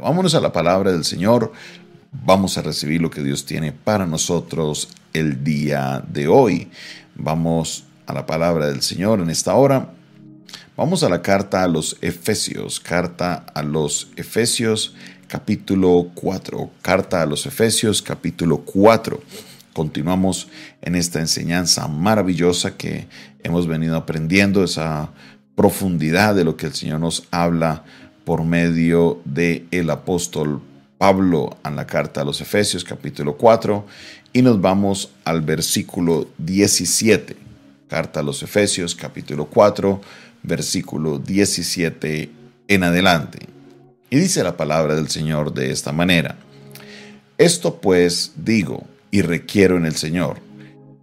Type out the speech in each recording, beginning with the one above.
Vámonos a la palabra del Señor. Vamos a recibir lo que Dios tiene para nosotros el día de hoy. Vamos a la palabra del Señor en esta hora. Vamos a la carta a los Efesios, carta a los Efesios capítulo 4, carta a los Efesios capítulo 4. Continuamos en esta enseñanza maravillosa que hemos venido aprendiendo, esa profundidad de lo que el Señor nos habla por medio de el apóstol Pablo en la carta a los Efesios capítulo 4 y nos vamos al versículo 17. Carta a los Efesios capítulo 4 versículo 17 en adelante. Y dice la palabra del Señor de esta manera. Esto pues digo y requiero en el Señor,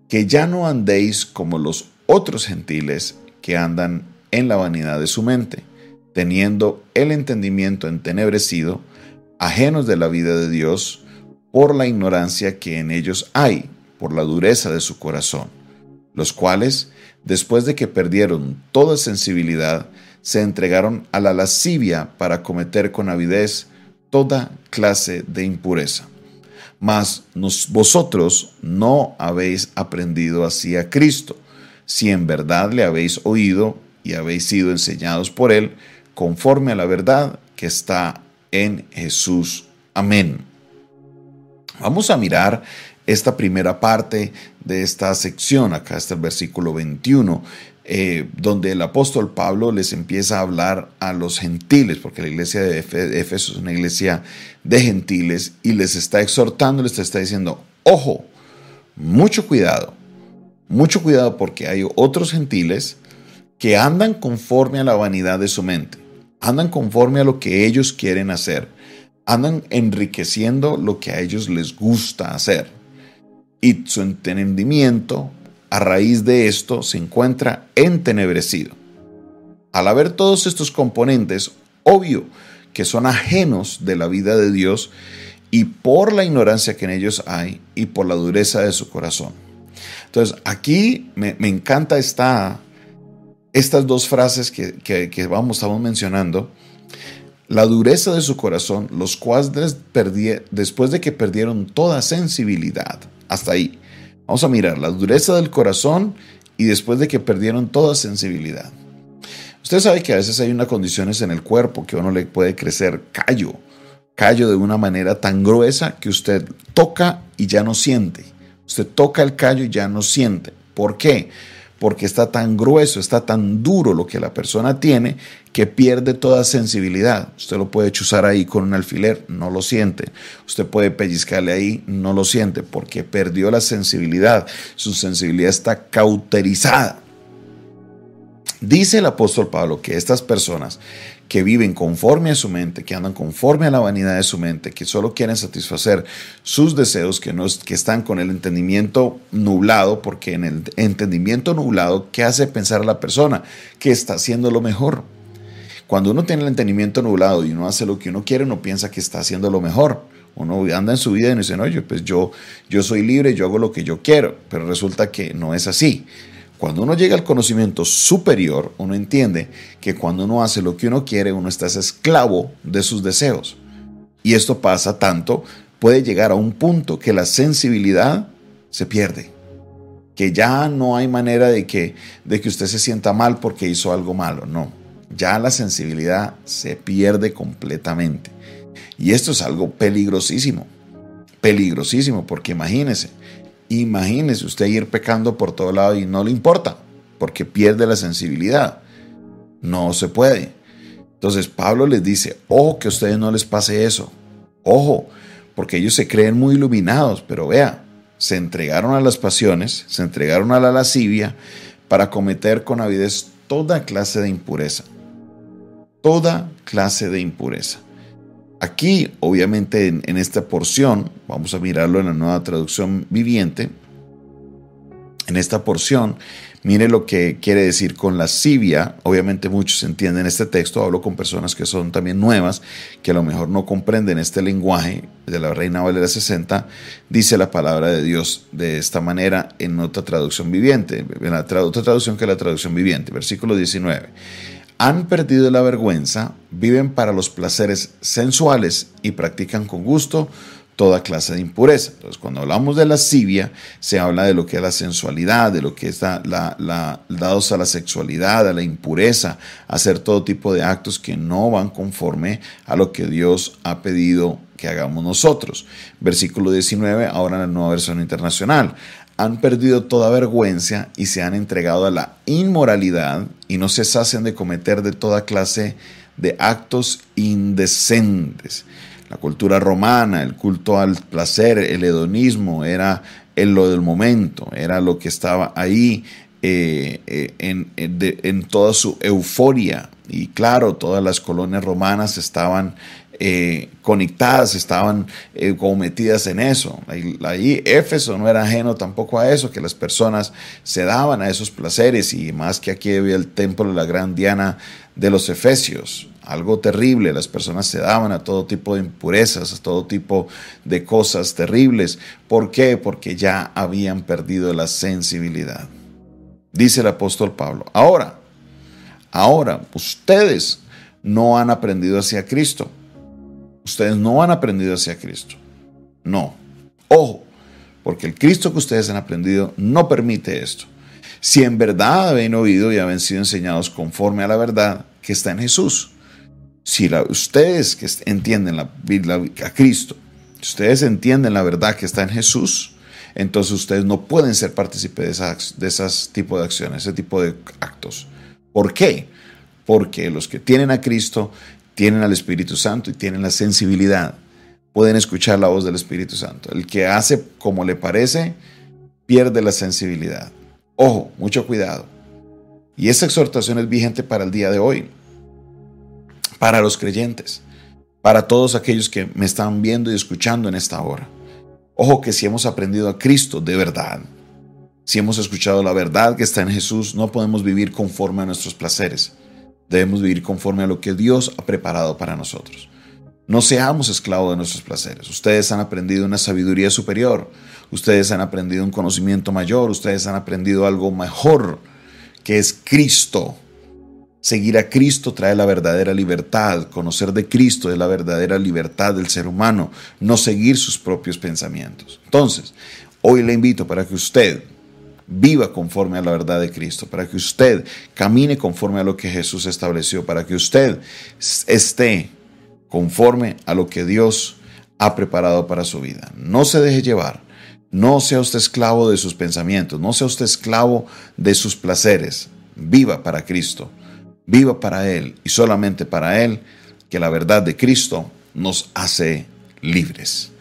que ya no andéis como los otros gentiles que andan en la vanidad de su mente, teniendo el entendimiento entenebrecido, ajenos de la vida de Dios, por la ignorancia que en ellos hay, por la dureza de su corazón, los cuales, después de que perdieron toda sensibilidad, se entregaron a la lascivia para cometer con avidez toda clase de impureza. Mas vosotros no habéis aprendido así a Cristo, si en verdad le habéis oído y habéis sido enseñados por Él conforme a la verdad que está en Jesús. Amén. Vamos a mirar esta primera parte de esta sección, acá está el versículo 21, eh, donde el apóstol Pablo les empieza a hablar a los gentiles, porque la iglesia de Éfeso es una iglesia de gentiles, y les está exhortando, les está diciendo, ojo, mucho cuidado, mucho cuidado porque hay otros gentiles que andan conforme a la vanidad de su mente, andan conforme a lo que ellos quieren hacer, andan enriqueciendo lo que a ellos les gusta hacer. Y su entendimiento, a raíz de esto, se encuentra entenebrecido. Al haber todos estos componentes, obvio que son ajenos de la vida de Dios y por la ignorancia que en ellos hay y por la dureza de su corazón. Entonces, aquí me, me encanta esta, estas dos frases que, vamos, estamos mencionando, la dureza de su corazón, los cuales después de que perdieron toda sensibilidad, hasta ahí. Vamos a mirar la dureza del corazón y después de que perdieron toda sensibilidad. Usted sabe que a veces hay unas condiciones en el cuerpo que uno le puede crecer callo, callo de una manera tan gruesa que usted toca y ya no siente. Usted toca el callo y ya no siente. ¿Por qué? Porque está tan grueso, está tan duro lo que la persona tiene que pierde toda sensibilidad. Usted lo puede chuzar ahí con un alfiler, no lo siente. Usted puede pellizcarle ahí, no lo siente, porque perdió la sensibilidad. Su sensibilidad está cauterizada. Dice el apóstol Pablo que estas personas que viven conforme a su mente, que andan conforme a la vanidad de su mente, que solo quieren satisfacer sus deseos, que, no, que están con el entendimiento nublado, porque en el entendimiento nublado, ¿qué hace pensar a la persona? Que está haciendo lo mejor. Cuando uno tiene el entendimiento nublado y uno hace lo que uno quiere, uno piensa que está haciendo lo mejor. Uno anda en su vida y dice, oye, pues yo, yo soy libre, yo hago lo que yo quiero, pero resulta que no es así. Cuando uno llega al conocimiento superior, uno entiende que cuando uno hace lo que uno quiere, uno está esclavo de sus deseos. Y esto pasa tanto, puede llegar a un punto que la sensibilidad se pierde. Que ya no hay manera de que, de que usted se sienta mal porque hizo algo malo. No, ya la sensibilidad se pierde completamente. Y esto es algo peligrosísimo. Peligrosísimo, porque imagínese, Imagínese usted ir pecando por todo lado y no le importa, porque pierde la sensibilidad. No se puede. Entonces Pablo les dice, ojo que a ustedes no les pase eso. Ojo, porque ellos se creen muy iluminados, pero vea, se entregaron a las pasiones, se entregaron a la lascivia para cometer con avidez toda clase de impureza. Toda clase de impureza. Aquí, obviamente, en, esta porción, vamos a mirarlo en la nueva traducción viviente, en esta porción, mire lo que quiere decir con lascivia. Obviamente muchos entienden este texto, hablo con personas que son también nuevas, que a lo mejor no comprenden este lenguaje de la Reina Valera 60, dice la palabra de Dios de esta manera en otra traducción viviente, en la otra traducción que la traducción viviente, versículo 19. Han perdido la vergüenza, viven para los placeres sensuales y practican con gusto toda clase de impureza. Entonces, cuando hablamos de lascivia, se habla de lo que es la sensualidad, de lo que es la, dados a la sexualidad, a la impureza, hacer todo tipo de actos que no van conforme a lo que Dios ha pedido que hagamos nosotros. Versículo 19, ahora en la nueva versión internacional. Han perdido toda vergüenza y se han entregado a la inmoralidad y no se sacian de cometer de toda clase de actos indecentes la cultura romana, el culto al placer, el hedonismo, era lo del momento, era lo que estaba ahí eh, eh, en, toda su euforia. Y claro, todas las colonias romanas estaban eh, conectadas, estaban como metidas en eso. Ahí, Éfeso no era ajeno tampoco a eso, que las personas se daban a esos placeres y más que aquí había el templo de la gran Diana de los Efesios algo terrible. Las personas se daban a todo tipo de impurezas, a todo tipo de cosas terribles. ¿Por qué? Porque ya habían perdido la sensibilidad. Dice el apóstol Pablo. Ahora, ahora, ustedes no han aprendido hacia Cristo. Ustedes no han aprendido hacia Cristo. No. Ojo, porque el Cristo que ustedes han aprendido no permite esto. Si en verdad habéis oído y habéis sido enseñados conforme a la verdad que está en Jesús si ustedes que entienden la, a Cristo, ustedes entienden la verdad que está en Jesús, entonces ustedes no pueden ser partícipes de, esas, de esos tipos de acciones, ese tipo de actos. ¿Por qué? Porque los que tienen a Cristo tienen al Espíritu Santo y tienen la sensibilidad. Pueden escuchar la voz del Espíritu Santo. El que hace como le parece, pierde la sensibilidad. Ojo, mucho cuidado. Y esa exhortación es vigente para el día de hoy para los creyentes, para todos aquellos que me están viendo y escuchando en esta hora. Ojo que si hemos aprendido a Cristo de verdad, si hemos escuchado la verdad que está en Jesús, no podemos vivir conforme a nuestros placeres. Debemos vivir conforme a lo que Dios ha preparado para nosotros. No seamos esclavos de nuestros placeres. Ustedes han aprendido una sabiduría superior. Ustedes han aprendido un conocimiento mayor. Ustedes han aprendido algo mejor, que es Cristo. Seguir a Cristo trae la verdadera libertad. Conocer de Cristo es la verdadera libertad del ser humano, no seguir sus propios pensamientos. Entonces, hoy le invito para que usted viva conforme a la verdad de Cristo, para que usted camine conforme a lo que Jesús estableció, para que usted esté conforme a lo que Dios ha preparado para su vida. No se deje llevar. No sea usted esclavo de sus pensamientos, no sea usted esclavo de sus placeres. Viva para Cristo Viva para Él y solamente para Él, que la verdad de Cristo nos hace libres.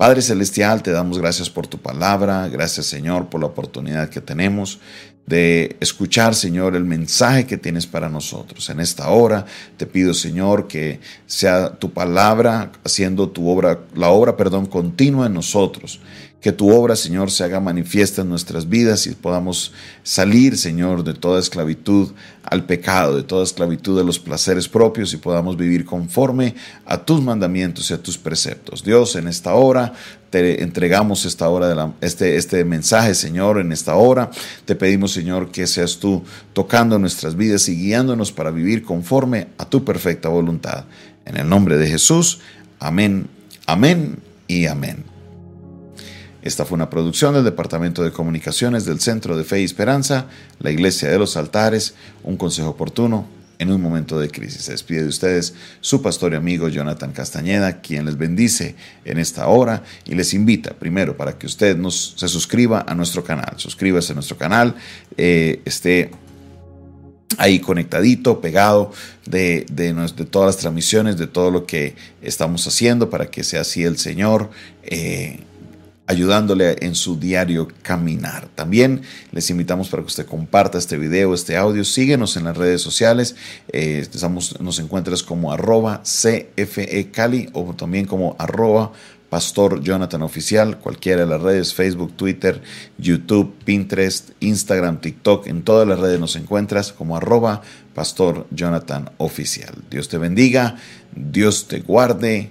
Padre Celestial, te damos gracias por tu palabra, gracias Señor por la oportunidad que tenemos de escuchar, Señor, el mensaje que tienes para nosotros. En esta hora te pido, Señor, que sea tu palabra haciendo tu obra, la obra, perdón, continua en nosotros que tu obra, Señor, se haga manifiesta en nuestras vidas y podamos salir, Señor, de toda esclavitud al pecado, de toda esclavitud de los placeres propios y podamos vivir conforme a tus mandamientos y a tus preceptos. Dios, en esta hora te entregamos esta hora de este, este mensaje, Señor, en esta hora. Te pedimos, Señor, que seas tú tocando nuestras vidas y guiándonos para vivir conforme a tu perfecta voluntad. En el nombre de Jesús, amén, amén y amén. Esta fue una producción del Departamento de Comunicaciones del Centro de Fe y Esperanza, la Iglesia de los Altares, un consejo oportuno en un momento de crisis. Se despide de ustedes su pastor y amigo Jonathan Castañeda, quien les bendice en esta hora y les invita primero para que usted nos, se suscriba a nuestro canal. Suscríbase a nuestro canal, eh, esté ahí conectadito, pegado de, de, todas las transmisiones, de todo lo que estamos haciendo para que sea así el Señor. Eh, ayudándole en su diario caminar. También les invitamos para que usted comparta este video, este audio. Síguenos en las redes sociales. Eh, nos encuentras como arroba CFE Cali o también como arroba Pastor Jonathan Oficial, cualquiera de las redes, Facebook, Twitter, YouTube, Pinterest, Instagram, TikTok, en todas las redes nos encuentras como arroba Pastor Jonathan Oficial. Dios te bendiga, Dios te guarde